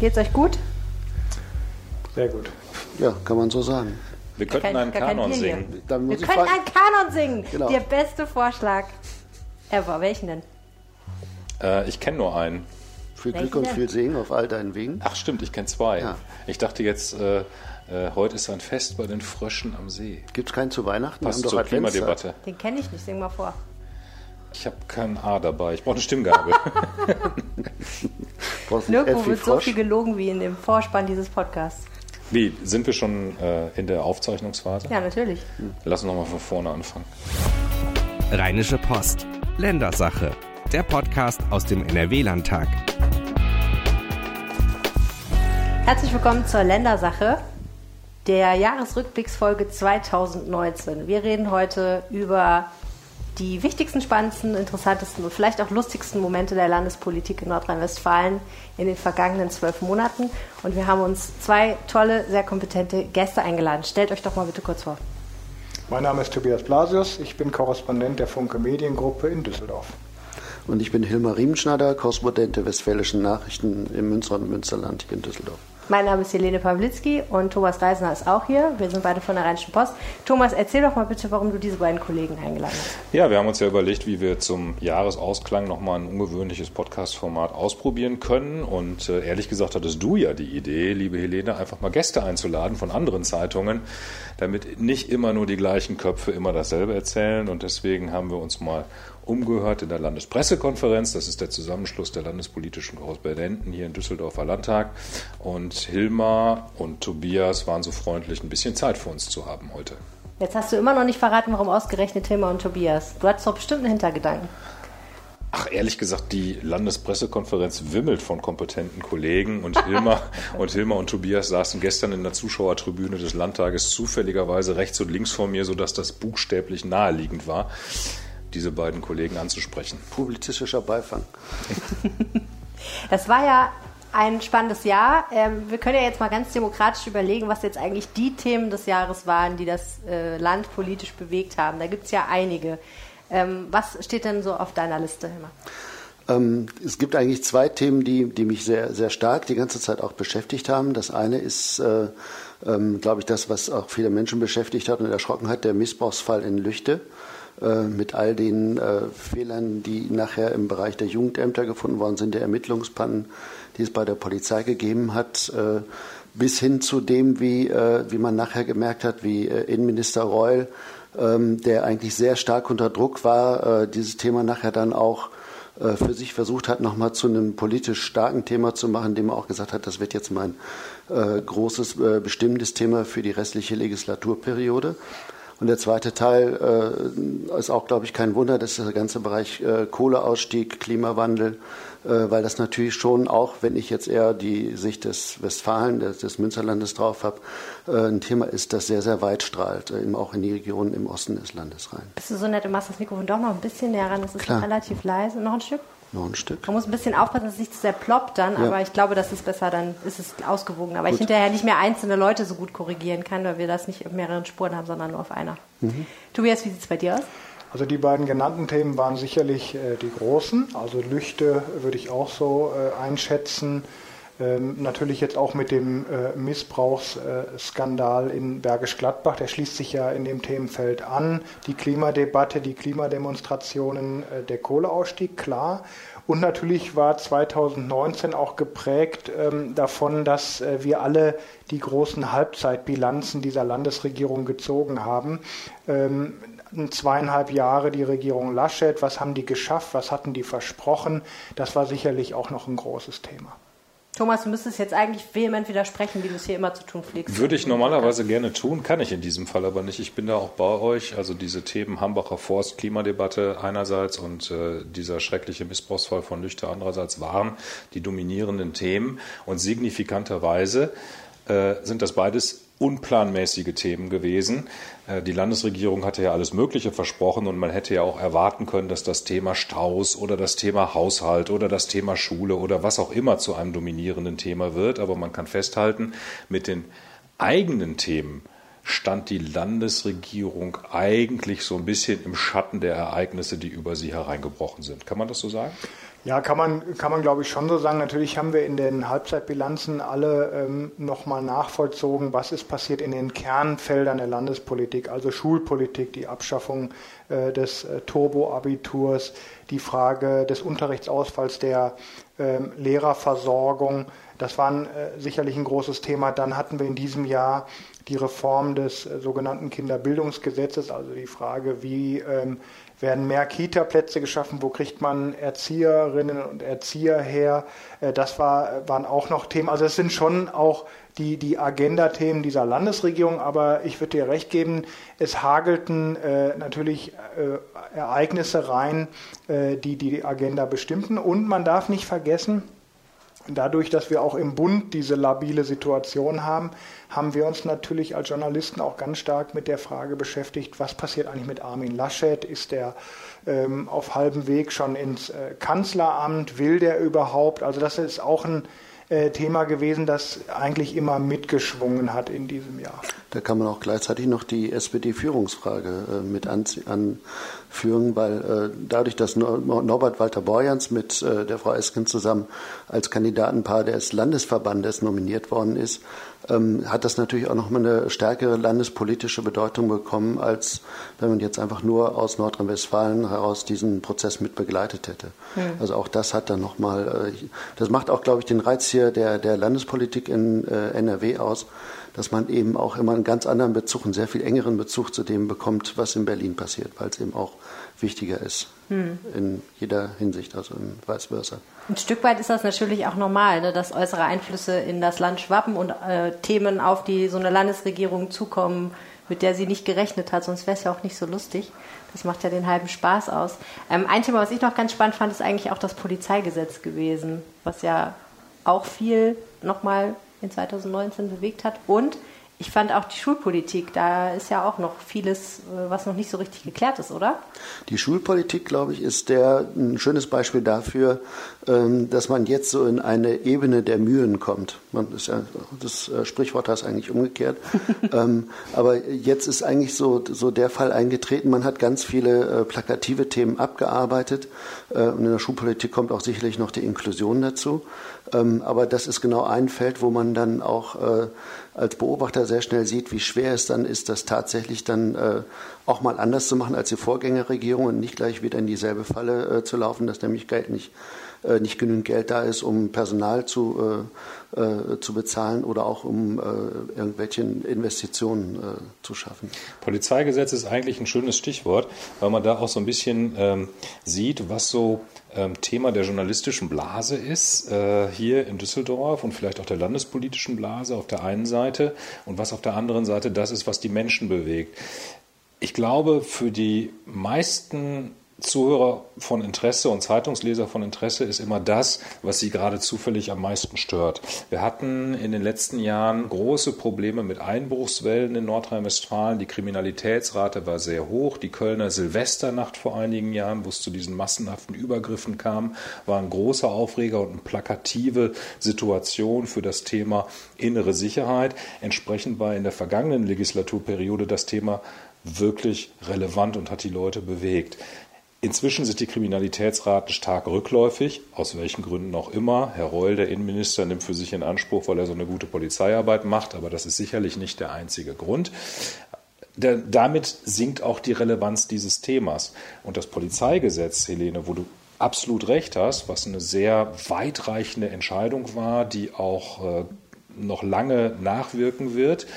Geht's euch gut? Sehr gut. Ja, kann man so sagen. Wir könnten kein- einen Kanon singen. Dann Wir fragen, einen Kanon singen. Genau. Der beste Vorschlag ever. Welchen denn? Äh, ich kenne nur einen. viel Welchen Glück und denn? viel Segen auf all deinen Wegen. Ach stimmt, ich kenne zwei. Ja. Ich dachte jetzt, äh, äh, heute ist ein Fest bei den Fröschen am See. Gibt es keinen zu Weihnachten? Wir Passt haben zur. Klimadebatte. Den kenne ich nicht. Sing mal vor. Ich habe kein A dabei. Ich brauche eine Stimmgabel. Wie wird so viel gelogen wie in dem Vorspann dieses Podcasts. Wie, sind wir schon äh, in der Aufzeichnungsphase? Ja, natürlich. Lass uns nochmal von vorne anfangen. Rheinische Post. Ländersache. Der Podcast aus dem NRW-Landtag. Herzlich willkommen zur Ländersache, der Jahresrückblicksfolge 2019. Wir reden heute über die wichtigsten, spannendsten, interessantesten und vielleicht auch lustigsten Momente der Landespolitik in Nordrhein-Westfalen in den vergangenen zwölf Monaten. Und wir haben uns zwei tolle, sehr kompetente Gäste eingeladen. Stellt euch doch mal bitte kurz vor. Mein Name ist Tobias Blasius, ich bin Korrespondent der Funke Mediengruppe in Düsseldorf. Und ich bin Hilmar Riemenschneider, Korrespondent der Westfälischen Nachrichten im Münster und Münsterland hier in Düsseldorf. Mein Name ist Helene Pawlitzki und Thomas Reisner ist auch hier. Wir sind beide von der Rheinischen Post. Thomas, erzähl doch mal bitte, warum du diese beiden Kollegen eingeladen hast. Ja, wir haben uns ja überlegt, wie wir zum Jahresausklang nochmal ein ungewöhnliches Podcast-Format ausprobieren können. Und äh, ehrlich gesagt hattest du ja die Idee, liebe Helene, einfach mal Gäste einzuladen von anderen Zeitungen, damit nicht immer nur die gleichen Köpfe immer dasselbe erzählen. Und deswegen haben wir uns mal umgehört in der Landespressekonferenz. Das ist der Zusammenschluss der landespolitischen Korrespondenten hier im Düsseldorfer Landtag. Und Hilmar und Tobias waren so freundlich, ein bisschen Zeit für uns zu haben heute. Jetzt hast du immer noch nicht verraten, warum ausgerechnet Hilmar und Tobias. Du hattest doch bestimmt einen Hintergedanken. Ach, ehrlich gesagt, die Landespressekonferenz wimmelt von kompetenten Kollegen und Hilmar und Hilmar und Tobias saßen gestern in der Zuschauertribüne des Landtages zufälligerweise rechts und links vor mir, sodass das buchstäblich naheliegend war, diese beiden Kollegen anzusprechen. Publizistischer Beifang. Das war ja ein spannendes Jahr. Ähm, wir können ja jetzt mal ganz demokratisch überlegen, was jetzt eigentlich die Themen des Jahres waren, die das äh, Land politisch bewegt haben. Da gibt es ja einige. Ähm, was steht denn so auf deiner Liste, Hilmar? Ähm, es gibt eigentlich zwei Themen, die, die mich sehr, sehr stark die ganze Zeit auch beschäftigt haben. Das eine ist, äh, ähm, glaube ich, das, was auch viele Menschen beschäftigt hat und erschrocken hat, der Missbrauchsfall in Lüchte äh, mit all den äh, Fehlern, die nachher im Bereich der Jugendämter gefunden worden sind, der Ermittlungspannen, die es bei der Polizei gegeben hat, äh, bis hin zu dem, wie, äh, wie man nachher gemerkt hat, wie äh, Innenminister Reul, ähm, der eigentlich sehr stark unter Druck war, äh, dieses Thema nachher dann auch äh, für sich versucht hat, nochmal zu einem politisch starken Thema zu machen, dem er auch gesagt hat, das wird jetzt mein äh, großes, äh, bestimmendes Thema für die restliche Legislaturperiode. Und der zweite Teil äh, ist auch, glaube ich, kein Wunder, das ist der ganze Bereich äh, Kohleausstieg, Klimawandel, weil das natürlich schon auch, wenn ich jetzt eher die Sicht des Westfalen, des, des Münsterlandes drauf habe, äh, ein Thema ist, das sehr, sehr weit strahlt, äh, eben auch in die Regionen im Osten des Landes rein. Bist du so nett und machst das Mikrofon doch noch ein bisschen näher ran? Das ist Klar. relativ leise. Noch ein Stück? Noch ein Stück. Man muss ein bisschen aufpassen, dass es nicht zu sehr ploppt dann, Ja. aber ich glaube, das ist besser, dann ist es ausgewogener. Weil ich hinterher nicht mehr einzelne Leute so gut korrigieren kann, weil wir das nicht auf mehreren Spuren haben, sondern nur auf einer. Tobias, wie sieht es bei dir aus? Also die beiden genannten Themen waren sicherlich äh, die großen. Also Lüchte würde ich auch so äh, einschätzen. Ähm, natürlich jetzt auch mit dem äh, Missbrauchsskandal in Bergisch Gladbach, der schließt sich ja in dem Themenfeld an. Die Klimadebatte, die Klimademonstrationen, äh, der Kohleausstieg, klar. Und natürlich war 2019 auch geprägt ähm, davon, dass äh, wir alle die großen Halbzeitbilanzen dieser Landesregierung gezogen haben. Ähm, zweieinhalb Jahre die Regierung Laschet, was haben die geschafft, was hatten die versprochen, das war sicherlich auch noch ein großes Thema. Thomas, du müsstest jetzt eigentlich vehement widersprechen, wie du es hier immer zu tun pflegst. Würde ich normalerweise gerne tun, kann ich in diesem Fall aber nicht. Ich bin da auch bei euch. Also diese Themen Hambacher Forst, Klimadebatte einerseits und äh, dieser schreckliche Missbrauchsfall von Lüchter andererseits waren die dominierenden Themen. Und signifikanterweise äh, sind das beides unplanmäßige Themen gewesen. Äh, Die Landesregierung hatte ja alles Mögliche versprochen und man hätte ja auch erwarten können, dass das Thema Staus oder das Thema Haushalt oder das Thema Schule oder was auch immer zu einem dominierenden Thema wird. Aber man kann festhalten, mit den eigenen Themen stand die Landesregierung eigentlich so ein bisschen im Schatten der Ereignisse, die über sie hereingebrochen sind. Kann man das so sagen? Ja, kann man, kann man glaube ich schon so sagen. Natürlich haben wir in den Halbzeitbilanzen alle ähm, nochmal nachvollzogen, was ist passiert in den Kernfeldern der Landespolitik, also Schulpolitik, die Abschaffung äh, des äh, Turbo-Abiturs, die Frage des Unterrichtsausfalls der äh, Lehrerversorgung. Das war äh, sicherlich ein großes Thema. Dann hatten wir in diesem Jahr die Reform des äh, sogenannten Kinderbildungsgesetzes, also die Frage, wie ähm, werden mehr Kita-Plätze geschaffen, wo kriegt man Erzieherinnen und Erzieher her. Äh, das war, waren auch noch Themen. Also es sind schon auch die, die Agenda-Themen dieser Landesregierung, aber ich würde dir recht geben, es hagelten äh, natürlich äh, Ereignisse rein, äh, die die Agenda bestimmten. Und man darf nicht vergessen, Dadurch, dass wir auch im Bund diese labile Situation haben, haben wir uns natürlich als Journalisten auch ganz stark mit der Frage beschäftigt, was passiert eigentlich mit Armin Laschet? Ist der ähm, auf halbem Weg schon ins äh, Kanzleramt? Will der überhaupt? Also das ist auch ein äh, Thema gewesen, das eigentlich immer mitgeschwungen hat in diesem Jahr. Da kann man auch gleichzeitig noch die SPD-Führungsfrage äh, mit anführen, weil äh, dadurch, dass Norbert Walter Borjans mit der Frau Esken zusammen als Kandidatenpaar des Landesverbandes nominiert worden ist, ähm, hat das natürlich auch nochmal eine stärkere landespolitische Bedeutung bekommen, als wenn man jetzt einfach nur aus Nordrhein-Westfalen heraus diesen Prozess mit begleitet hätte. Mhm. Also auch das hat dann nochmal, äh, das macht auch, glaube ich, den Reiz hier der, der Landespolitik in äh, NRW aus, dass man eben auch immer einen ganz anderen Bezug, einen sehr viel engeren Bezug zu dem bekommt, was in Berlin passiert, weil es eben auch wichtiger ist hm. in jeder Hinsicht, also in vice versa. Ein Stück weit ist das natürlich auch normal, ne, dass äußere Einflüsse in das Land schwappen und äh, Themen auf die so eine Landesregierung zukommen, mit der sie nicht gerechnet hat, sonst wäre es ja auch nicht so lustig. Das macht ja den halben Spaß aus. Ähm, ein Thema, was ich noch ganz spannend fand, ist eigentlich auch das Polizeigesetz gewesen, was ja auch viel nochmal in 2019 bewegt hat. Und ich fand auch die Schulpolitik, da ist ja auch noch vieles, äh, was noch nicht so richtig geklärt ist, oder? Die Schulpolitik, glaube ich, ist der, ein schönes Beispiel dafür, ähm, dass man jetzt so in eine Ebene der Mühen kommt. Man ist ja, das äh, Sprichwort heißt eigentlich umgekehrt. Ähm, aber jetzt ist eigentlich so, so der Fall eingetreten. Man hat ganz viele äh, plakative Themen abgearbeitet. Und in der Schulpolitik kommt auch sicherlich noch die Inklusion dazu. Ähm, aber das ist genau ein Feld, wo man dann auch als Beobachter sehr schnell sieht, wie schwer es dann ist, das tatsächlich dann äh, auch mal anders zu machen als die Vorgängerregierung und nicht gleich wieder in dieselbe Falle äh, zu laufen, dass nämlich Geld nicht äh, nicht genügend Geld da ist, um Personal zu, äh, äh, zu bezahlen oder auch um äh, irgendwelche Investitionen zu schaffen. Polizeigesetz ist eigentlich ein schönes Stichwort, weil man da auch so ein bisschen ähm, sieht, was so Thema der journalistischen Blase ist, äh, hier in Düsseldorf und vielleicht auch der landespolitischen Blase auf der einen Seite und was auf der anderen Seite das ist, was die Menschen bewegt. Ich glaube, für die meisten Zuhörer von Interesse und Zeitungsleser von Interesse ist immer das, was sie gerade zufällig am meisten stört. Wir hatten in den letzten Jahren große Probleme mit Einbruchswellen in Nordrhein-Westfalen. Die Kriminalitätsrate war sehr hoch. Die Kölner Silvesternacht vor einigen Jahren, wo es zu diesen massenhaften Übergriffen kam, war ein großer Aufreger und eine plakative Situation für das Thema innere Sicherheit. Entsprechend war in der vergangenen Legislaturperiode das Thema wirklich relevant und hat die Leute bewegt. Inzwischen sind die Kriminalitätsraten stark rückläufig, aus welchen Gründen auch immer. Herr Reul, der Innenminister, nimmt für sich in Anspruch, weil er so eine gute Polizeiarbeit macht, aber das ist sicherlich nicht der einzige Grund. Damit sinkt auch die Relevanz dieses Themas. Und das Polizeigesetz, Helene, wo du absolut recht hast, was eine sehr weitreichende Entscheidung war, die auch äh, noch lange nachwirken wird,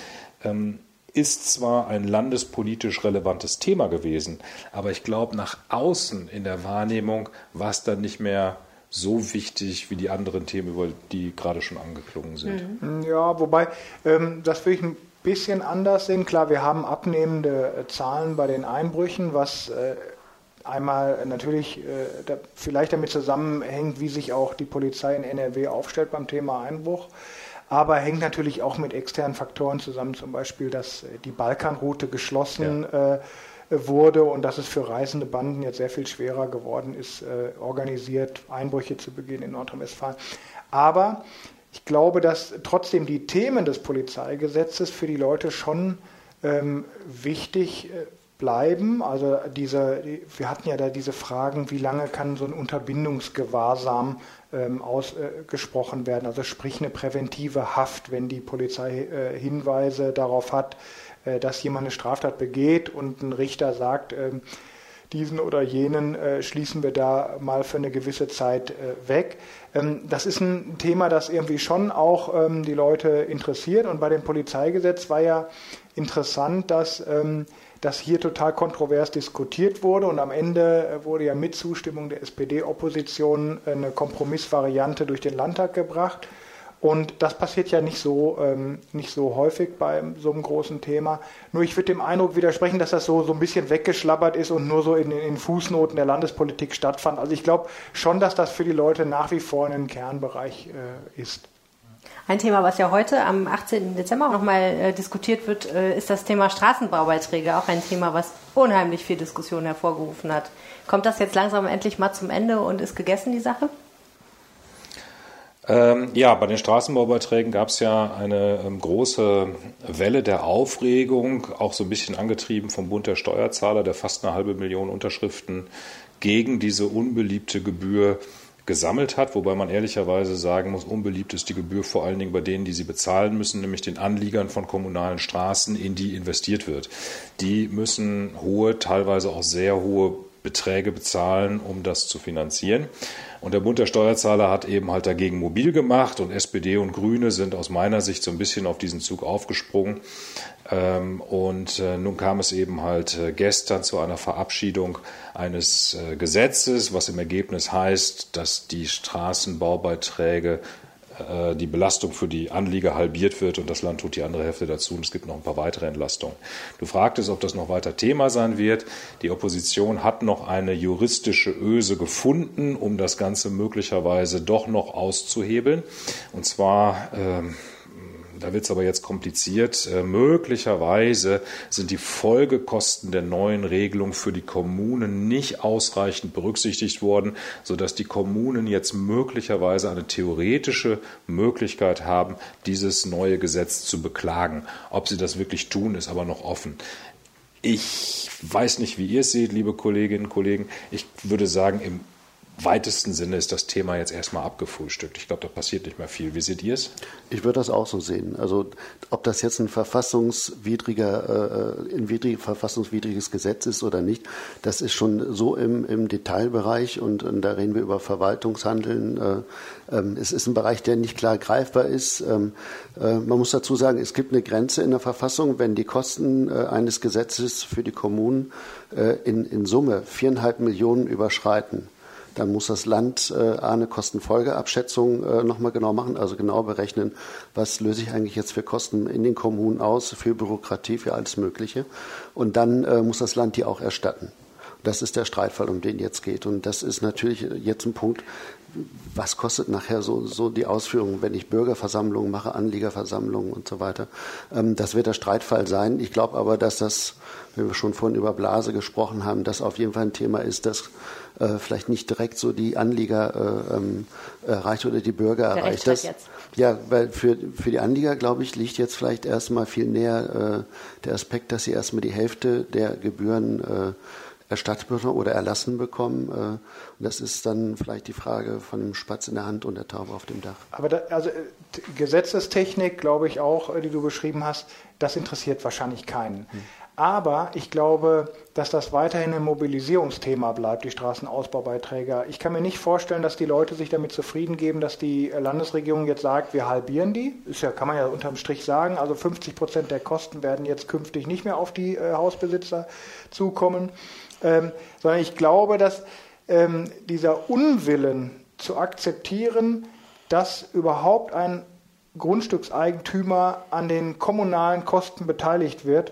ähm, ist zwar ein landespolitisch relevantes Thema gewesen, aber ich glaube, nach außen in der Wahrnehmung war es dann nicht mehr so wichtig wie die anderen Themen, über die gerade schon angeklungen sind. Mhm. Ja, wobei, ähm, das will ich ein bisschen anders sehen. Klar, wir haben abnehmende äh, Zahlen bei den Einbrüchen, was äh, einmal natürlich äh, da vielleicht damit zusammenhängt, wie sich auch die Polizei in NRW aufstellt beim Thema Einbruch aber hängt natürlich auch mit externen Faktoren zusammen, zum Beispiel, dass äh, die Balkanroute geschlossen ja. äh, wurde und dass es für reisende Banden jetzt sehr viel schwerer geworden ist, äh, organisiert Einbrüche zu begehen in Nordrhein-Westfalen. Aber ich glaube, dass trotzdem die Themen des Polizeigesetzes für die Leute schon ähm, wichtig äh, bleiben. Also diese, wir hatten ja da diese Fragen, wie lange kann so ein Unterbindungsgewahrsam ähm, ausgesprochen werden, also sprich eine präventive Haft, wenn die Polizei äh, Hinweise darauf hat, äh, dass jemand eine Straftat begeht und ein Richter sagt, äh, diesen oder jenen äh, schließen wir da mal für eine gewisse Zeit äh, weg. Ähm, das ist ein Thema, das irgendwie schon auch ähm, die Leute interessiert. Und bei dem Polizeigesetz war ja interessant, dass ähm, das hier total kontrovers diskutiert wurde und am Ende äh, wurde ja mit Zustimmung der SPD-Opposition eine Kompromissvariante durch den Landtag gebracht. Und das passiert ja nicht so, ähm, nicht so häufig bei so einem großen Thema. Nur ich würde dem Eindruck widersprechen, dass das so, so ein bisschen weggeschlappert ist und nur so in, in Fußnoten der Landespolitik stattfand. Also ich glaube schon, dass das für die Leute nach wie vor ein Kernbereich äh, ist. Ein Thema, was ja heute am 18. Dezember nochmal äh, diskutiert wird, äh, ist das Thema Straßenbaubeiträge. Auch ein Thema, was unheimlich viel Diskussion hervorgerufen hat. Kommt das jetzt langsam endlich mal zum Ende und ist gegessen, die Sache? Ähm, ja, bei den Straßenbaubeiträgen gab es ja eine ähm, große Welle der Aufregung, auch so ein bisschen angetrieben vom Bund der Steuerzahler, der fast eine halbe Million Unterschriften gegen diese unbeliebte Gebühr gesammelt hat, wobei man ehrlicherweise sagen muss, unbeliebt ist die Gebühr vor allen Dingen bei denen, die sie bezahlen müssen, nämlich den Anliegern von kommunalen Straßen, in die investiert wird. Die müssen hohe, teilweise auch sehr hohe Beträge bezahlen, um das zu finanzieren. Und der Bund der Steuerzahler hat eben halt dagegen mobil gemacht und SPD und Grüne sind aus meiner Sicht so ein bisschen auf diesen Zug aufgesprungen. Ähm, und äh, nun kam es eben halt äh, gestern zu einer Verabschiedung eines äh, Gesetzes, was im Ergebnis heißt, dass die Straßenbaubeiträge äh, die Belastung für die Anlieger halbiert wird und das Land tut die andere Hälfte dazu und es gibt noch ein paar weitere Entlastungen. Du fragtest, ob das noch weiter Thema sein wird. Die Opposition hat noch eine juristische Öse gefunden, um das Ganze möglicherweise doch noch auszuhebeln. Und zwar ähm, da wird es aber jetzt kompliziert. Äh, möglicherweise sind die Folgekosten der neuen Regelung für die Kommunen nicht ausreichend berücksichtigt worden, sodass die Kommunen jetzt möglicherweise eine theoretische Möglichkeit haben, dieses neue Gesetz zu beklagen. Ob sie das wirklich tun, ist aber noch offen. Ich weiß nicht, wie ihr es seht, liebe Kolleginnen und Kollegen. Ich würde sagen, im weitesten Sinne ist das Thema jetzt erstmal abgefrühstückt. Ich glaube, da passiert nicht mehr viel. Wie seht ihr es? Ich würde das auch so sehen. Also ob das jetzt ein verfassungswidriger, äh, ein widrig, verfassungswidriges Gesetz ist oder nicht, das ist schon so im, im Detailbereich und, und da reden wir über Verwaltungshandeln. Äh, ähm, es ist ein Bereich, der nicht klar greifbar ist. Ähm, äh, man muss dazu sagen, es gibt eine Grenze in der Verfassung, wenn die Kosten äh, eines Gesetzes für die Kommunen äh, in, in Summe viereinhalb Millionen überschreiten dann muss das Land äh, eine Kostenfolgeabschätzung äh, nochmal genau machen, also genau berechnen, was löse ich eigentlich jetzt für Kosten in den Kommunen aus, für Bürokratie, für alles Mögliche. Und dann äh, muss das Land die auch erstatten. Das ist der Streitfall, um den jetzt geht. Und das ist natürlich jetzt ein Punkt, was kostet nachher so, so die Ausführung, wenn ich Bürgerversammlungen mache, Anliegerversammlungen und so weiter. Ähm, das wird der Streitfall sein. Ich glaube aber, dass das, wenn wir schon vorhin über Blase gesprochen haben, das auf jeden Fall ein Thema ist, das äh, vielleicht nicht direkt so die Anlieger äh, ähm, erreicht oder die Bürger der erreicht. Das, jetzt. Ja, weil für, für die Anlieger, glaube ich, liegt jetzt vielleicht erstmal viel näher äh, der Aspekt, dass sie erstmal die Hälfte der Gebühren äh, erstattet bekommen oder erlassen bekommen. Äh, und das ist dann vielleicht die Frage von dem Spatz in der Hand und der Taube auf dem Dach. Aber da, also Gesetzestechnik, glaube ich auch, die du beschrieben hast, das interessiert wahrscheinlich keinen. Hm. Aber ich glaube, dass das weiterhin ein Mobilisierungsthema bleibt, die Straßenausbaubeiträge. Ich kann mir nicht vorstellen, dass die Leute sich damit zufrieden geben, dass die Landesregierung jetzt sagt, wir halbieren die. Ist ja, kann man ja unterm Strich sagen. Also 50 Prozent der Kosten werden jetzt künftig nicht mehr auf die äh, Hausbesitzer zukommen. Ähm, sondern ich glaube, dass ähm, dieser Unwillen zu akzeptieren, dass überhaupt ein Grundstückseigentümer an den kommunalen Kosten beteiligt wird,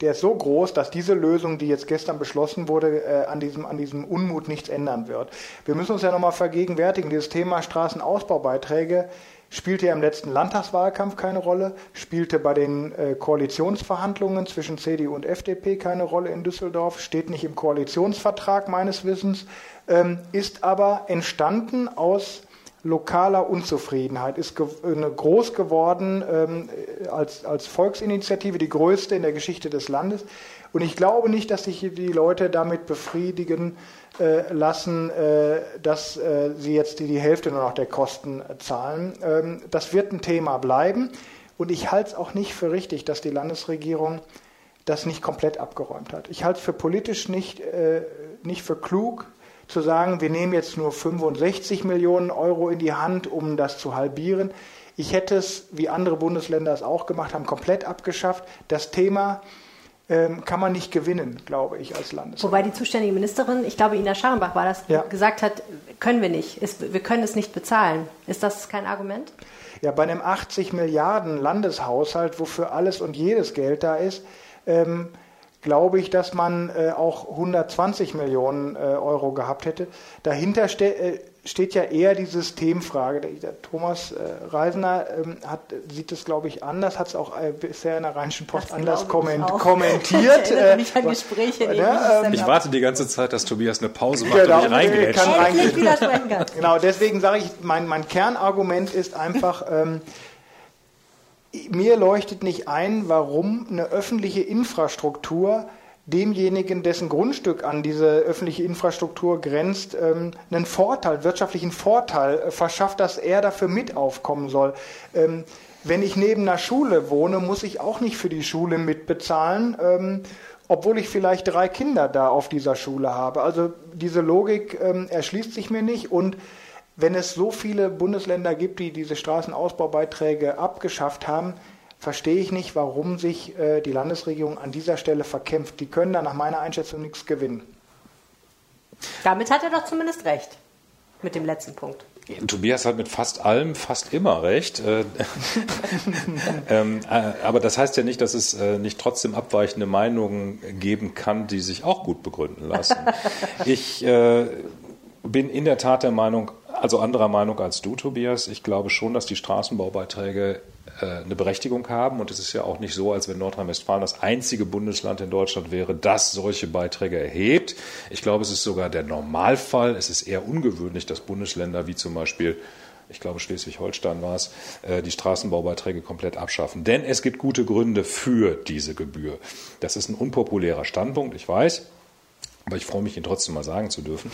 der ist so groß, dass diese Lösung, die jetzt gestern beschlossen wurde, äh, an, diesem, an diesem Unmut nichts ändern wird. Wir müssen uns ja nochmal vergegenwärtigen, dieses Thema Straßenausbaubeiträge spielte ja im letzten Landtagswahlkampf keine Rolle, spielte bei den äh, Koalitionsverhandlungen zwischen CDU und FDP keine Rolle in Düsseldorf, steht nicht im Koalitionsvertrag meines Wissens, ähm, ist aber entstanden aus lokaler Unzufriedenheit, ist eine groß geworden ähm, als, als Volksinitiative, die größte in der Geschichte des Landes. Und ich glaube nicht, dass sich die Leute damit befriedigen äh, lassen, äh, dass äh, sie jetzt die, die, Hälfte nur noch der Kosten zahlen. Ähm, das wird ein Thema bleiben. Und ich halte es auch nicht für richtig, dass die Landesregierung das nicht komplett abgeräumt hat. Ich halte es für politisch nicht, äh, nicht für klug, zu sagen, wir nehmen jetzt nur 65 Millionen Euro in die Hand, um das zu halbieren. Ich hätte es, wie andere Bundesländer es auch gemacht haben, komplett abgeschafft. Das Thema ähm, kann man nicht gewinnen, glaube ich, als Landes. Wobei die zuständige Ministerin, ich glaube, Ina Scharrenbach war das, ja. gesagt hat, können wir nicht, ist, wir können es nicht bezahlen. Ist das kein Argument? Ja, bei einem 80 Milliarden Landeshaushalt, wofür alles und jedes Geld da ist, ähm, glaube ich, dass man äh, auch 120 Millionen äh, Euro gehabt hätte. Dahinter ste äh, steht ja eher die Systemfrage. Der, der Thomas äh, Reisner ähm, hat, sieht es, glaube ich, anders, hat es auch äh, bisher in der Rheinischen Post das anders komment kommentiert. ich an Gespräche. Äh, ne, ich warte die ganze Zeit, dass Tobias eine Pause macht genau, und ich. Kann reingrätschen. genau, deswegen sage ich, mein, mein Kernargument ist einfach, ähm, mir leuchtet nicht ein, warum eine öffentliche Infrastruktur demjenigen, dessen Grundstück an diese öffentliche Infrastruktur grenzt, ähm, einen Vorteil, wirtschaftlichen Vorteil äh, verschafft, dass er dafür mit aufkommen soll. Ähm, wenn ich neben einer Schule wohne, muss ich auch nicht für die Schule mitbezahlen, ähm, obwohl ich vielleicht drei Kinder da auf dieser Schule habe. Also diese Logik erschließt sich mir nicht und wenn es so viele Bundesländer gibt, die diese Straßenausbaubeiträge abgeschafft haben, verstehe ich nicht, warum sich äh, die Landesregierung an dieser Stelle verkämpft. Die können da nach meiner Einschätzung nichts gewinnen. Damit hat er doch zumindest recht. Mit dem letzten Punkt. Tobias hat mit fast allem fast immer recht. Äh, ähm, äh, aber das heißt ja nicht, dass es äh, nicht trotzdem abweichende Meinungen geben kann, die sich auch gut begründen lassen. Ich äh, bin in der Tat der Meinung, also anderer Meinung als du, Tobias. Ich glaube schon, dass die Straßenbaubeiträge äh, eine Berechtigung haben. Und es ist ja auch nicht so, als wenn Nordrhein-Westfalen das einzige Bundesland in Deutschland wäre, das solche Beiträge erhebt. Ich glaube, es ist sogar der Normalfall. Es ist eher ungewöhnlich, dass Bundesländer wie zum Beispiel ich glaube Schleswig-Holstein war es, äh, die Straßenbaubeiträge komplett abschaffen. Denn es gibt gute Gründe für diese Gebühr. Das ist ein unpopulärer Standpunkt, ich weiß, aber ich freue mich, ihn trotzdem mal sagen zu dürfen.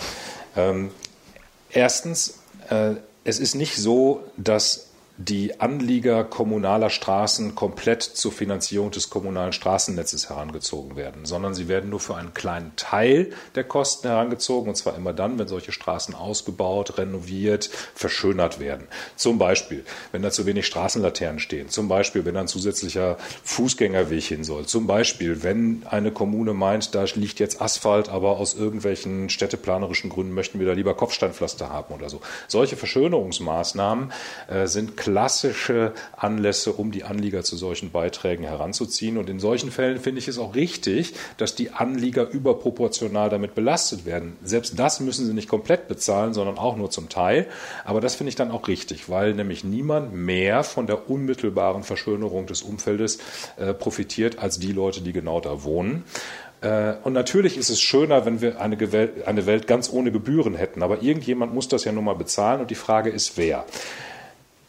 Erstens, äh, es ist nicht so, dass die Anlieger kommunaler Straßen komplett zur Finanzierung des kommunalen Straßennetzes herangezogen werden, sondern sie werden nur für einen kleinen Teil der Kosten herangezogen, und zwar immer dann, wenn solche Straßen ausgebaut, renoviert, verschönert werden. Zum Beispiel, wenn da zu wenig Straßenlaternen stehen, zum Beispiel, wenn ein zusätzlicher Fußgängerweg hin soll, zum Beispiel, wenn eine Kommune meint, da liegt jetzt Asphalt, aber aus irgendwelchen städteplanerischen Gründen möchten wir da lieber Kopfsteinpflaster haben oder so. Solche Verschönerungsmaßnahmen äh, sind klassische Anlässe, um die Anlieger zu solchen Beiträgen heranzuziehen. Und in solchen Fällen finde ich es auch richtig, dass die Anlieger überproportional damit belastet werden. Selbst das müssen sie nicht komplett bezahlen, sondern auch nur zum Teil. Aber das finde ich dann auch richtig, weil nämlich niemand mehr von der unmittelbaren Verschönerung des Umfeldes äh, profitiert als die Leute, die genau da wohnen. Äh, und natürlich ist es schöner, wenn wir eine, eine Welt ganz ohne Gebühren hätten. Aber irgendjemand muss das ja nun mal bezahlen und die Frage ist, wer.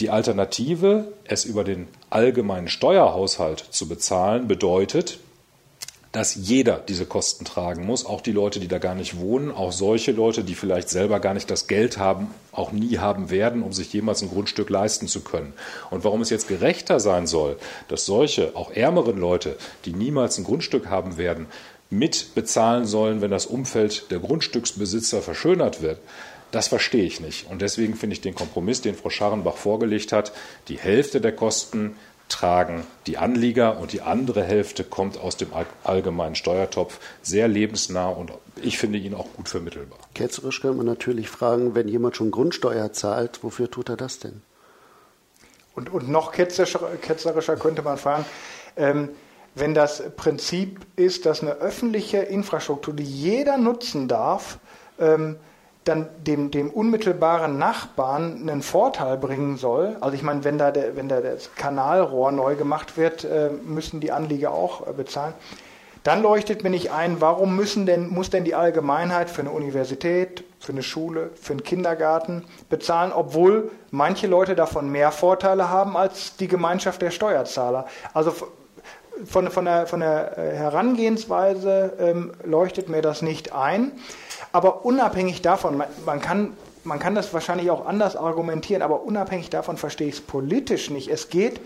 Die Alternative, es über den allgemeinen Steuerhaushalt zu bezahlen, bedeutet, dass jeder diese Kosten tragen muss, auch die Leute, die da gar nicht wohnen, auch solche Leute, die vielleicht selber gar nicht das Geld haben, auch nie haben werden, um sich jemals ein Grundstück leisten zu können. Und warum es jetzt gerechter sein soll, dass solche, auch ärmeren Leute, die niemals ein Grundstück haben werden, mit bezahlen sollen, wenn das Umfeld der Grundstücksbesitzer verschönert wird, das verstehe ich nicht. Und deswegen finde ich den Kompromiss, den Frau Scharrenbach vorgelegt hat, die Hälfte der Kosten tragen die Anlieger und die andere Hälfte kommt aus dem allgemeinen Steuertopf, sehr lebensnah und ich finde ihn auch gut vermittelbar. Ketzerisch könnte man natürlich fragen, wenn jemand schon Grundsteuer zahlt, wofür tut er das denn? Und, und noch ketzerischer, ketzerischer könnte man fragen, ähm, wenn das Prinzip ist, dass eine öffentliche Infrastruktur, die jeder nutzen darf, ähm, dann dem, dem unmittelbaren Nachbarn einen Vorteil bringen soll. Also ich meine, wenn da, der, wenn da das Kanalrohr neu gemacht wird, äh, müssen die Anlieger auch äh, bezahlen. Dann leuchtet mir nicht ein, warum müssen denn, muss denn die Allgemeinheit für eine Universität, für eine Schule, für einen Kindergarten bezahlen, obwohl manche Leute davon mehr Vorteile haben als die Gemeinschaft der Steuerzahler. Also von, von, der, von der äh, Herangehensweise ähm, leuchtet mir das nicht ein. Aber unabhängig davon, man, man, kann, man kann das wahrscheinlich auch anders argumentieren, aber unabhängig davon verstehe ich es politisch nicht. Es geht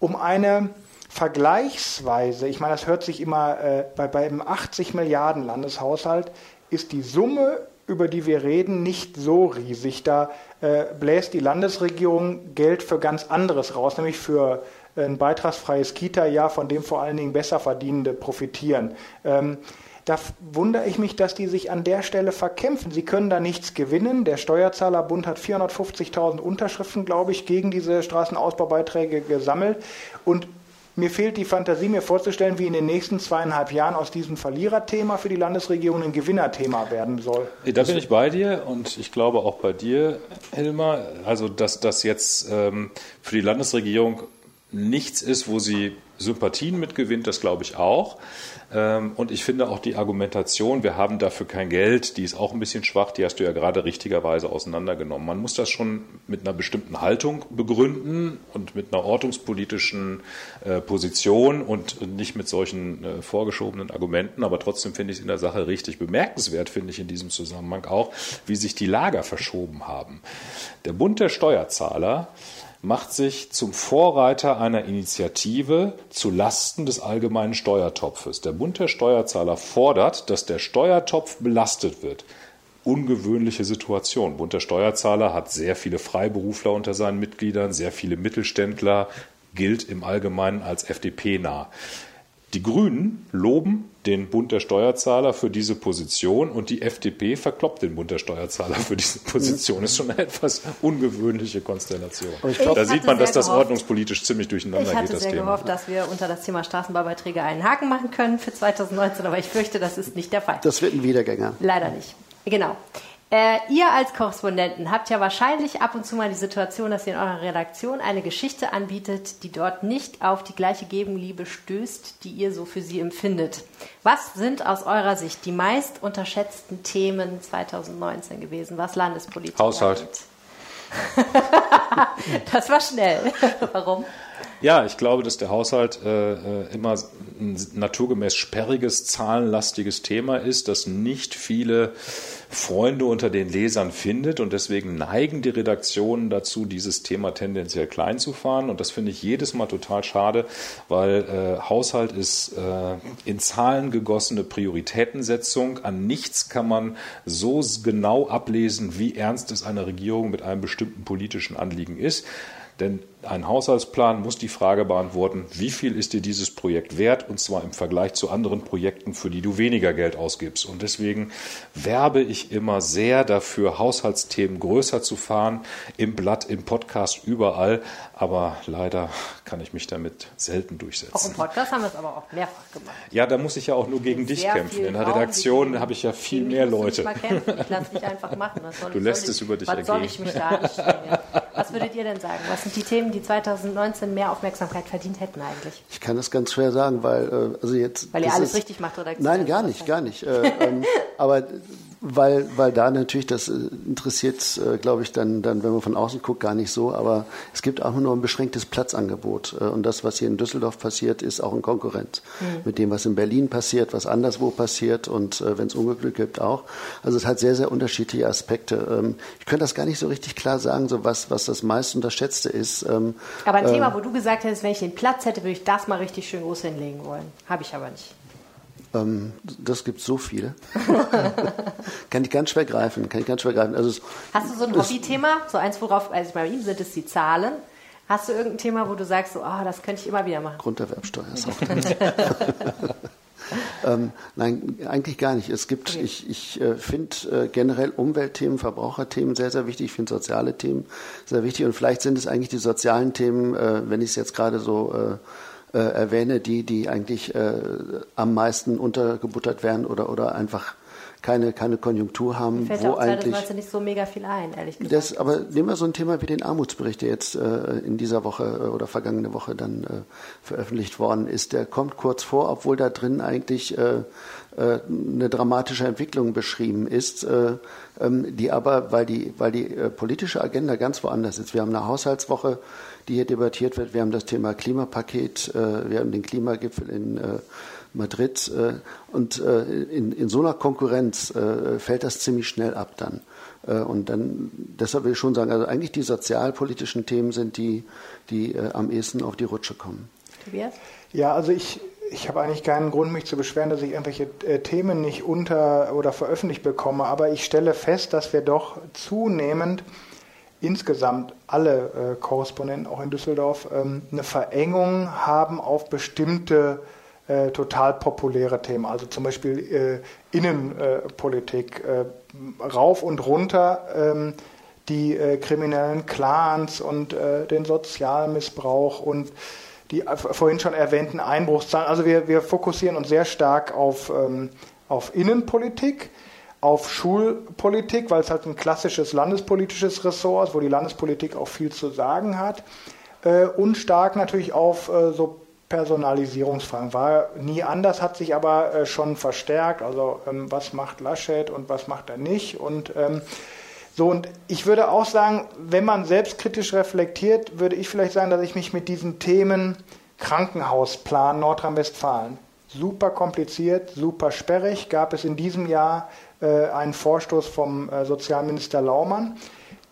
um eine vergleichsweise, ich meine, das hört sich immer, äh, bei, beim 80 Milliarden Landeshaushalt ist die Summe, über die wir reden, nicht so riesig. Da äh, bläst die Landesregierung Geld für ganz anderes raus, nämlich für ein beitragsfreies Kita-Jahr, von dem vor allen Dingen Besserverdienende profitieren. Ähm, da wundere ich mich, dass die sich an der Stelle verkämpfen. Sie können da nichts gewinnen. Der Steuerzahlerbund hat 450.000 Unterschriften, glaube ich, gegen diese Straßenausbaubeiträge gesammelt. Und mir fehlt die Fantasie, mir vorzustellen, wie in den nächsten zweieinhalb Jahren aus diesem Verliererthema für die Landesregierung ein Gewinnerthema werden soll. Da bin ich bei dir und ich glaube auch bei dir, Hilmar. Also, dass das jetzt ähm, für die Landesregierung nichts ist, wo sie Sympathien mitgewinnt, das glaube ich auch. Ähm, und ich finde auch die Argumentation, wir haben dafür kein Geld, die ist auch ein bisschen schwach, die hast du ja gerade richtigerweise auseinandergenommen. Man muss das schon mit einer bestimmten Haltung begründen und mit einer ortungspolitischen äh, Position und nicht mit solchen äh, vorgeschobenen Argumenten. Aber trotzdem finde ich es in der Sache richtig bemerkenswert, finde ich in diesem Zusammenhang auch, wie sich die Lager verschoben haben. Der Bund der Steuerzahler macht sich zum Vorreiter einer Initiative zu Lasten des allgemeinen Steuertopfes. Der Bund der Steuerzahler fordert, dass der Steuertopf belastet wird. Ungewöhnliche Situation. Bund der Steuerzahler hat sehr viele Freiberufler unter seinen Mitgliedern, sehr viele Mittelständler, gilt im Allgemeinen als FDP-nah. Die Grünen loben den Bund der Steuerzahler für diese Position und die FDP verkloppt den Bund der Steuerzahler für diese Position. Das ist schon eine etwas ungewöhnliche Konstellation. Glaub, da sieht man, dass das gehofft, ordnungspolitisch ziemlich durcheinander geht. Ich hatte sehr Thema. gehofft, dass wir unter das Thema Straßenbaubeiträge einen Haken machen können für 2019, aber ich fürchte, das ist nicht der Fall. Das wird ein Wiedergänger. Leider nicht. Genau. Äh, ihr als Korrespondenten habt ja wahrscheinlich ab und zu mal die Situation, dass ihr in eurer Redaktion eine Geschichte anbietet, die dort nicht auf die gleiche Gegenliebe stößt, die ihr so für sie empfindet. Was sind aus eurer Sicht die meist unterschätzten Themen 2019 gewesen, was Landespolitik Haushalt. das war schnell. Warum? Ja, ich glaube, dass der Haushalt äh, äh, immer ein naturgemäß sperriges, zahlenlastiges Thema ist, das nicht viele Freunde unter den Lesern findet und deswegen neigen die Redaktionen dazu, dieses Thema tendenziell klein zu fahren und das finde ich jedes Mal total schade, weil äh, Haushalt ist äh, in Zahlen gegossene Prioritätensetzung. An nichts kann man so genau ablesen, wie ernst es einer Regierung mit einem bestimmten politischen Anliegen ist. Denn ein Haushaltsplan muss die Frage beantworten, wie viel ist dir dieses Projekt wert, und zwar im Vergleich zu anderen Projekten, für die du weniger Geld ausgibst. Und deswegen werbe ich immer sehr dafür, Haushaltsthemen größer zu fahren, im Blatt, im Podcast, überall. Aber leider kann ich mich damit selten durchsetzen. Auch im Podcast haben wir es aber auch mehrfach gemacht. Ja, da muss ich ja auch nur gegen dich kämpfen. In der Redaktion habe ich ja viel mehr Leute. Ich lasse mich einfach machen. du lässt es über dich was ergehen. soll ich mich da? Was würdet ihr denn sagen? Was sind die Themen, die 2019 mehr Aufmerksamkeit verdient hätten eigentlich? Ich kann das ganz schwer sagen, weil äh, also jetzt. Weil ihr alles ist, richtig macht oder? Nein, gar nicht, gar nicht. Äh, ähm, aber weil, weil da natürlich, das äh, interessiert, äh, glaube ich, dann, dann, wenn man von außen guckt, gar nicht so. Aber es gibt auch nur ein beschränktes Platzangebot. Äh, und das, was hier in Düsseldorf passiert, ist auch in Konkurrenz mhm. mit dem, was in Berlin passiert, was anderswo passiert und wenn es Unglück gibt, auch. Also es hat sehr, sehr unterschiedliche Aspekte. Ähm, ich könnte das gar nicht so richtig klar sagen, so was, was das meist unterschätzte ist. Ähm, aber ein Thema, wo du gesagt hättest, wenn ich den Platz hätte, würde ich das mal richtig schön groß hinlegen wollen. Habe ich aber nicht. Ähm, das gibt so viele. kann ich ganz schwer greifen. Kann ich ganz schwer greifen. Also es, Hast du so ein Hobbythema? So eins, worauf, also bei ihm sind es die Zahlen. Hast du irgendein Thema, wo du sagst, so, oh, das könnte ich immer wieder machen? Grunderwerbsteuer ist auch drin. ähm, nein, eigentlich gar nicht. Es gibt, okay. ich, ich äh, finde äh, generell Umweltthemen, Verbraucherthemen sehr, sehr wichtig. Ich finde soziale Themen sehr wichtig. Und vielleicht sind es eigentlich die sozialen Themen, äh, wenn ich es jetzt gerade so äh, äh, erwähne, die, die eigentlich äh, am meisten untergebuttert werden oder, oder einfach keine, keine Konjunktur haben, Fällt wo auch eigentlich. 2019 nicht so mega viel ein, ehrlich gesagt. Das, aber nehmen wir so ein Thema wie den Armutsbericht, der jetzt äh, in dieser Woche äh, oder vergangene Woche dann äh, veröffentlicht worden ist. Der kommt kurz vor, obwohl da drin eigentlich äh, äh, eine dramatische Entwicklung beschrieben ist, äh, ähm, die aber, weil die, weil die politische Agenda ganz woanders ist. Wir haben eine Haushaltswoche, die hier debattiert wird. Wir haben das Thema Klimapaket, äh, wir haben den Klimagipfel in äh, Madrid. Äh, und äh, in, in so einer Konkurrenz äh, fällt das ziemlich schnell ab dann. Und dann, deshalb will ich schon sagen, also eigentlich die sozialpolitischen Themen sind die, die am ehesten auf die Rutsche kommen. Tobias? Ja, also ich, ich habe eigentlich keinen Grund, mich zu beschweren, dass ich irgendwelche äh, Themen nicht unter oder veröffentlicht bekomme, aber ich stelle fest, dass wir doch zunehmend insgesamt alle äh, Korrespondenten, auch in Düsseldorf, ähm, eine Verengung haben auf bestimmte äh, total populäre Themen, also zum Beispiel äh, Innenpolitik, äh, rauf und runter, ähm, die äh, kriminellen Clans und äh, den Sozialmissbrauch und die vorhin schon erwähnten Einbruchszahlen. Also wir, wir fokussieren uns sehr stark auf, ähm, auf Innenpolitik, auf Schulpolitik, weil es halt ein klassisches landespolitisches Ressort ist, wo die Landespolitik auch viel zu sagen hat. Äh, und stark natürlich auf äh, so Personalisierungsfragen. War nie anders, hat sich aber äh, schon verstärkt. Also ähm, was macht Laschet und was macht er nicht? Und ähm, so, und ich würde auch sagen, wenn man selbstkritisch reflektiert, würde ich vielleicht sagen, dass ich mich mit diesen Themen Krankenhausplan Nordrhein-Westfalen, super kompliziert, super sperrig, gab es in diesem Jahr äh, einen Vorstoß vom äh, Sozialminister Laumann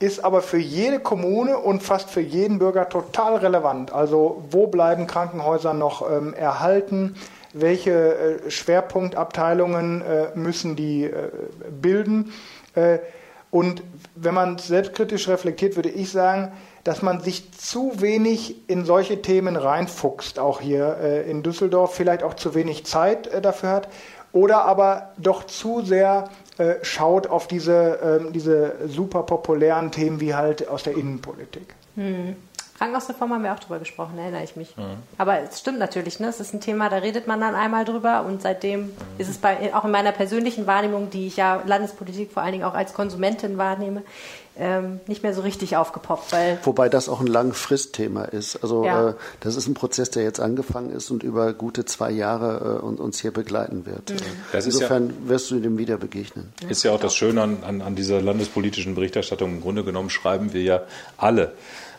ist aber für jede Kommune und fast für jeden Bürger total relevant. Also wo bleiben Krankenhäuser noch ähm, erhalten? Welche äh, Schwerpunktabteilungen äh, müssen die äh, bilden? Äh, und wenn man selbstkritisch reflektiert, würde ich sagen, dass man sich zu wenig in solche Themen reinfuchst, auch hier äh, in Düsseldorf, vielleicht auch zu wenig Zeit äh, dafür hat oder aber doch zu sehr äh, schaut auf diese, ähm, diese super populären Themen wie halt aus der Innenpolitik. Hm. Krankenhausreform haben wir auch drüber gesprochen, erinnere ich mich. Mhm. Aber es stimmt natürlich, ne? es ist ein Thema, da redet man dann einmal drüber und seitdem mhm. ist es bei, auch in meiner persönlichen Wahrnehmung, die ich ja Landespolitik vor allen Dingen auch als Konsumentin wahrnehme, ähm, nicht mehr so richtig aufgepoppt. Weil Wobei das auch ein Langfristthema ist. Also ja. äh, das ist ein Prozess, der jetzt angefangen ist und über gute zwei Jahre äh, uns hier begleiten wird. Mhm. Insofern ja, wirst du dem wieder begegnen. Ist ja auch das Schöne an, an, an dieser landespolitischen Berichterstattung. Im Grunde genommen schreiben wir ja alle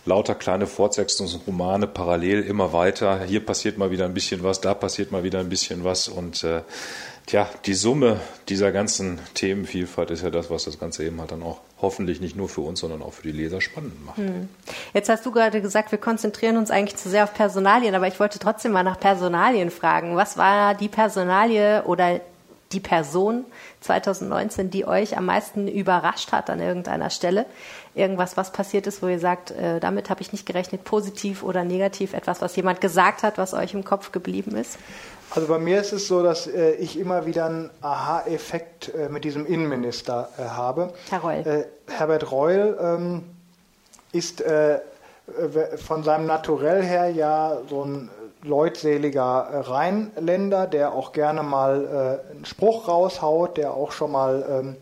lauter kleine Fortsetzungsromane parallel immer weiter. Hier passiert mal wieder ein bisschen was, da passiert mal wieder ein bisschen was und äh, Tja, die Summe dieser ganzen Themenvielfalt ist ja das, was das Ganze eben halt dann auch hoffentlich nicht nur für uns, sondern auch für die Leser spannend macht. Hm. Jetzt hast du gerade gesagt, wir konzentrieren uns eigentlich zu sehr auf Personalien, aber ich wollte trotzdem mal nach Personalien fragen. Was war die Personalie oder die Person 2019, die euch am meisten überrascht hat an irgendeiner Stelle? Irgendwas, was passiert ist, wo ihr sagt, äh, damit habe ich nicht gerechnet, positiv oder negativ, etwas, was jemand gesagt hat, was euch im Kopf geblieben ist? Also bei mir ist es so, dass äh, ich immer wieder einen Aha-Effekt äh, mit diesem Innenminister äh, habe. Herr Reul. Äh, Herbert Reul ähm, ist äh, von seinem Naturell her ja so ein leutseliger Rheinländer, der auch gerne mal einen Spruch raushaut, der auch schon mal ähm,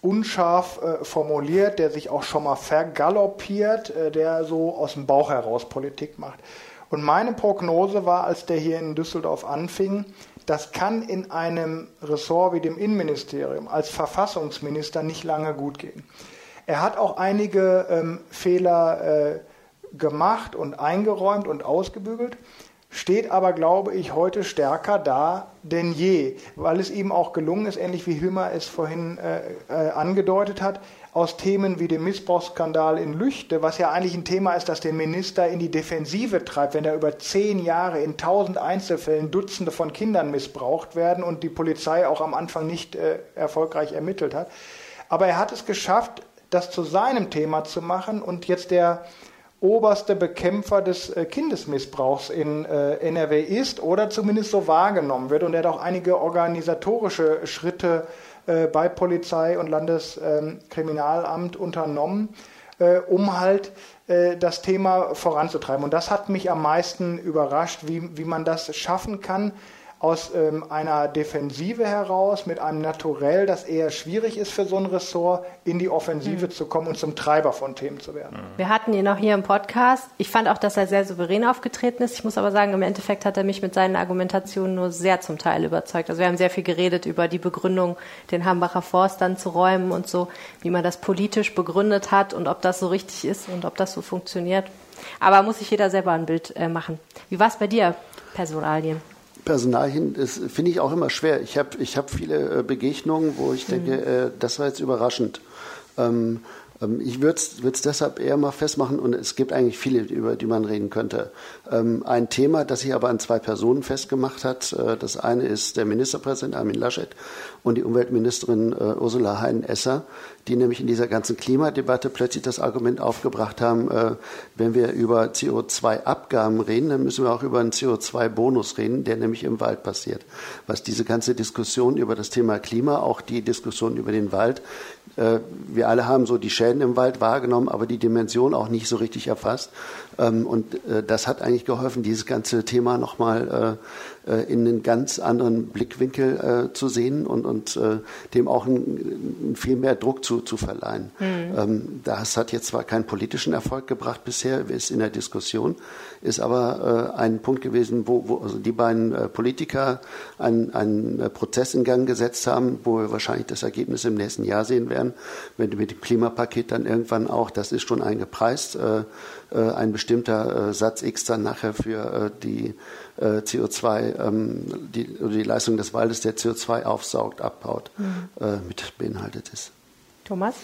unscharf formuliert, der sich auch schon mal vergaloppiert, der so aus dem Bauch heraus Politik macht. Und meine Prognose war, als der hier in Düsseldorf anfing, das kann in einem Ressort wie dem Innenministerium als Verfassungsminister nicht lange gut gehen. Er hat auch einige ähm, Fehler äh, gemacht und eingeräumt und ausgebügelt, steht aber, glaube ich, heute stärker da denn je, weil es ihm auch gelungen ist, ähnlich wie Hümmer es vorhin äh, äh, angedeutet hat, aus Themen wie dem Missbrauchsskandal in Lüchte, was ja eigentlich ein Thema ist, das den Minister in die Defensive treibt, wenn er über zehn Jahre in tausend Einzelfällen Dutzende von Kindern missbraucht werden und die Polizei auch am Anfang nicht äh, erfolgreich ermittelt hat. Aber er hat es geschafft, das zu seinem Thema zu machen und jetzt der oberste Bekämpfer des äh, Kindesmissbrauchs in äh, NRW ist oder zumindest so wahrgenommen wird. Und er hat auch einige organisatorische Schritte äh, bei Polizei und Landeskriminalamt unternommen, äh, um halt das Thema voranzutreiben. Und das hat mich am meisten überrascht, wie, wie man das schaffen kann, aus ähm, einer Defensive heraus, mit einem Naturell, das eher schwierig ist für so ein Ressort, in die Offensive mhm. zu kommen und zum Treiber von Themen zu werden. Wir hatten ihn auch hier im Podcast. Ich fand auch, dass er sehr souverän aufgetreten ist. Ich muss aber sagen, im Endeffekt hat er mich mit seinen Argumentationen nur sehr zum Teil überzeugt. Also wir haben sehr viel geredet über die Begründung, den Hambacher Forst dann zu räumen und so, wie man das politisch begründet hat und ob das so richtig ist und ob das so funktioniert. Aber muss sich jeder selber ein Bild äh, machen. Wie war es bei dir, Personalien? Personalien finde ich auch immer schwer. Ich habe ich hab viele äh, Begegnungen, wo ich denke, mhm. äh, das war jetzt überraschend. Ähm, ich würde es deshalb eher mal festmachen, und es gibt eigentlich viele, über die man reden könnte. Ähm, ein Thema, das sich aber an zwei Personen festgemacht hat. Äh, das eine ist der Ministerpräsident Armin Laschet und die Umweltministerin äh, Ursula Hein-Esser, die nämlich in dieser ganzen Klimadebatte plötzlich das Argument aufgebracht haben, äh, wenn wir über CO2-Abgaben reden, dann müssen wir auch über einen CO2-Bonus reden, der nämlich im Wald passiert. Was diese ganze Diskussion über das Thema Klima, auch die Diskussion über den Wald, wir alle haben so die Schäden im Wald wahrgenommen, aber die Dimension auch nicht so richtig erfasst. Ähm, und äh, das hat eigentlich geholfen, dieses ganze Thema nochmal äh, in einen ganz anderen Blickwinkel zu sehen und, und dem auch ein, viel mehr Druck zu, zu verleihen. Mhm. Das hat jetzt zwar keinen politischen Erfolg gebracht bisher, ist in der Diskussion, ist aber ein Punkt gewesen, wo, wo also die beiden Politiker einen, einen Prozess in Gang gesetzt haben, wo wir wahrscheinlich das Ergebnis im nächsten Jahr sehen werden, wenn mit dem Klimapaket dann irgendwann auch, das ist schon eingepreist, äh, ein bestimmter äh, Satz X dann nachher für äh, die CO2, ähm, die, die Leistung des Waldes, der CO2 aufsaugt, abbaut, mhm. mit beinhaltet ist. Thomas?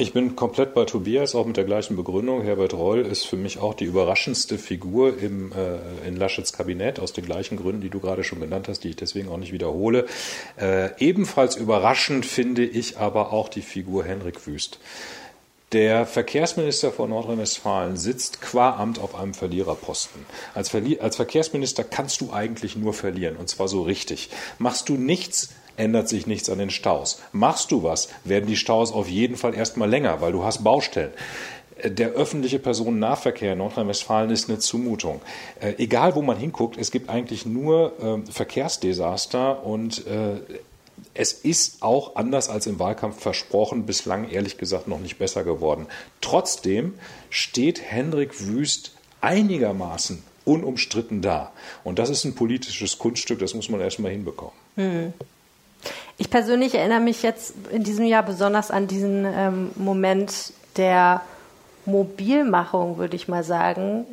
Ich bin komplett bei Tobias, auch mit der gleichen Begründung. Herbert Reul ist für mich auch die überraschendste Figur im, äh, in Laschets Kabinett, aus den gleichen Gründen, die du gerade schon genannt hast, die ich deswegen auch nicht wiederhole. Äh, ebenfalls überraschend finde ich aber auch die Figur Henrik Wüst. Der Verkehrsminister von Nordrhein-Westfalen sitzt qua Amt auf einem Verliererposten. Als, Verli als Verkehrsminister kannst du eigentlich nur verlieren, und zwar so richtig. Machst du nichts, ändert sich nichts an den Staus. Machst du was, werden die Staus auf jeden Fall erstmal länger, weil du hast Baustellen. Der öffentliche Personennahverkehr in Nordrhein-Westfalen ist eine Zumutung. Äh, egal, wo man hinguckt, es gibt eigentlich nur äh, Verkehrsdesaster und äh, es ist auch anders als im Wahlkampf versprochen, bislang ehrlich gesagt noch nicht besser geworden. Trotzdem steht Hendrik Wüst einigermaßen unumstritten da. Und das ist ein politisches Kunststück, das muss man erstmal hinbekommen. Hm. Ich persönlich erinnere mich jetzt in diesem Jahr besonders an diesen ähm, Moment der Mobilmachung, würde ich mal sagen,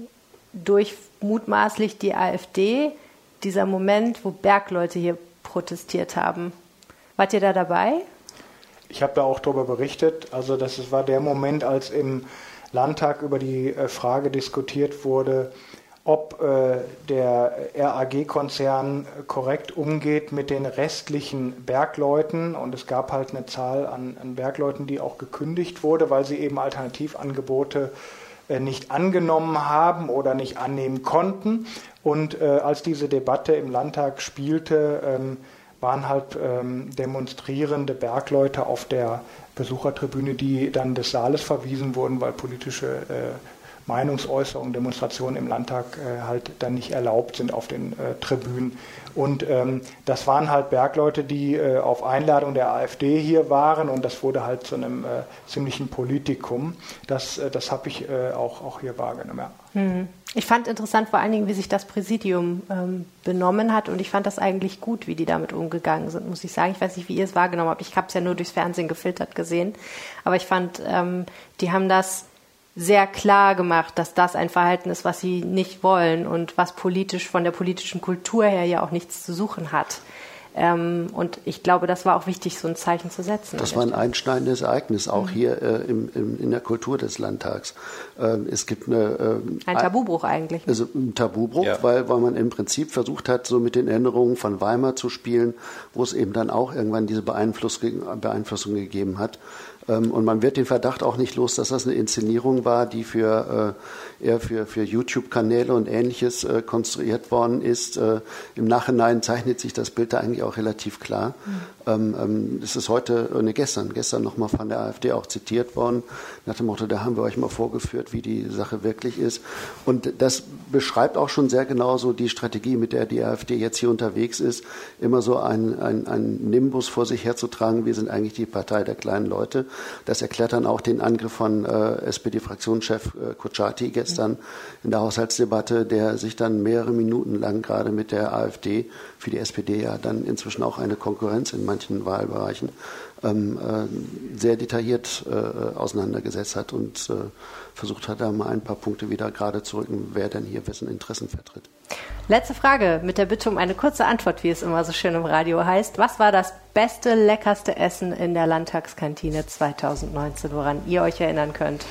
durch mutmaßlich die AfD. Dieser Moment, wo Bergleute hier protestiert haben. Wart ihr da dabei? Ich habe da auch darüber berichtet. Also das war der Moment, als im Landtag über die äh, Frage diskutiert wurde, ob äh, der RAG-Konzern korrekt umgeht mit den restlichen Bergleuten. Und es gab halt eine Zahl an, Bergleuten, die auch gekündigt wurde, weil sie eben Alternativangebote äh, nicht angenommen haben oder nicht annehmen konnten. Und äh, als diese Debatte im Landtag spielte, ähm, waren halt ähm, demonstrierende Bergleute auf der Besuchertribüne, die dann des Saales verwiesen wurden, weil politische äh, Meinungsäußerungen, Demonstrationen im Landtag äh, halt dann nicht erlaubt sind auf den äh, Tribünen. Und ähm, das waren halt Bergleute, die äh, auf Einladung der AfD hier waren und das wurde halt zu einem äh, ziemlichen Politikum. Das, äh, das habe ich äh, auch, auch hier wahrgenommen. Ja. Hm. Ich fand interessant vor allen Dingen, wie sich das Präsidium ähm, benommen hat und ich fand das eigentlich gut, wie die damit umgegangen sind, muss ich sagen. Ich weiß nicht, wie ihr es wahrgenommen habt. Ich habe es ja nur durchs Fernsehen gefiltert gesehen, aber ich fand, ähm, die haben das sehr klar gemacht, dass das ein Verhalten ist, was sie nicht wollen und was politisch von der politischen Kultur her ja auch nichts zu suchen hat. Ähm, und ich glaube, das war auch wichtig, so ein Zeichen zu setzen. Das war ein einschneidendes Ereignis, auch mhm. hier äh, im, im, in der Kultur des Landtags. Ähm, es gibt eine, ähm, ein Tabubruch eigentlich. Ne? Also ein Tabubruch, ja. weil, weil man im Prinzip versucht hat, so mit den Erinnerungen von Weimar zu spielen, wo es eben dann auch irgendwann diese Beeinflussung, Beeinflussung gegeben hat. Ähm, und man wird den Verdacht auch nicht los, dass das eine Inszenierung war, die für, äh, eher für, für YouTube-Kanäle und ähnliches äh, konstruiert worden ist. Äh, Im Nachhinein zeichnet sich das Bild da eigentlich auch relativ klar. Mhm. Ähm, ähm, es ist heute, ne, gestern, gestern nochmal von der AfD auch zitiert worden, nach dem Motto, da haben wir euch mal vorgeführt, wie die Sache wirklich ist. Und das beschreibt auch schon sehr genau so die Strategie, mit der die AfD jetzt hier unterwegs ist, immer so ein, ein, ein Nimbus vor sich herzutragen, wir sind eigentlich die Partei der kleinen Leute. Das erklärt dann auch den Angriff von äh, SPD-Fraktionschef äh, Kutschaty gestern in der Haushaltsdebatte, der sich dann mehrere Minuten lang gerade mit der AfD, für die SPD ja dann inzwischen auch eine Konkurrenz in manchen Wahlbereichen, ähm, äh, sehr detailliert äh, auseinandergesetzt hat und äh, versucht hat, da mal ein paar Punkte wieder gerade zu rücken, wer denn hier wessen Interessen vertritt. Letzte Frage mit der Bitte um eine kurze Antwort, wie es immer so schön im Radio heißt. Was war das beste, leckerste Essen in der Landtagskantine 2019, woran ihr euch erinnern könnt?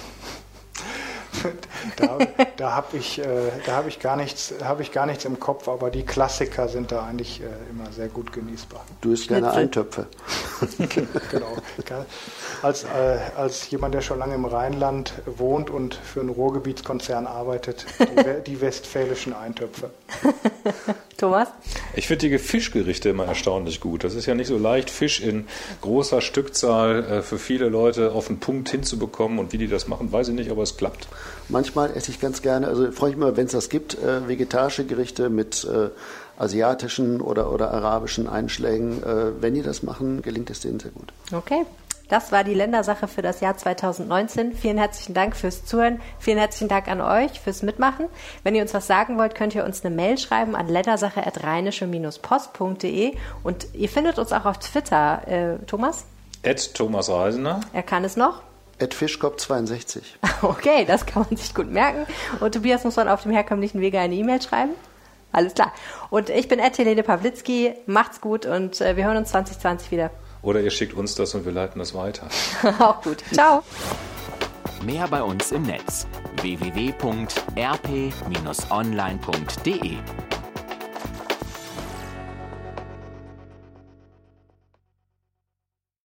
da, da habe ich, äh, hab ich, gar nichts, hab ich gar nichts im Kopf, aber die Klassiker sind da eigentlich äh, immer sehr gut genießbar. Du isst gerne Eintöpfe. genau. Als, äh, als jemand, der schon lange im Rheinland wohnt und für einen Ruhrgebietskonzern arbeitet, die, die westfälischen Eintöpfe. Thomas? Ich finde die Fischgerichte immer erstaunlich gut. Das ist ja nicht so leicht, Fisch in großer Stückzahl äh, für viele Leute auf den Punkt hinzubekommen. Und wie die das machen, weiß ich nicht, aber es klappt. Manchmal esse ich ganz gerne, also freue ich mich, wenn es das gibt, äh, vegetarische Gerichte mit äh, asiatischen oder, oder arabischen Einschlägen. Äh, wenn die das machen, gelingt es denen sehr gut. Okay. Das war die Ländersache für das Jahr 2019. Vielen herzlichen Dank fürs Zuhören. Vielen herzlichen Dank an euch fürs Mitmachen. Wenn ihr uns was sagen wollt, könnt ihr uns eine Mail schreiben an ländersache.rheinische-post.de und ihr findet uns auch auf Twitter. Äh, Thomas? Ed Thomas Reisener. Er kann es noch. Ed Fischkopf 62. Okay, das kann man sich gut merken. Und Tobias muss man auf dem herkömmlichen Wege eine E-Mail schreiben. Alles klar. Und ich bin Helene Pawlitzki. Macht's gut und äh, wir hören uns 2020 wieder. Oder ihr schickt uns das und wir leiten das weiter. Auch gut. Ciao. Mehr bei uns im Netz www.rp-online.de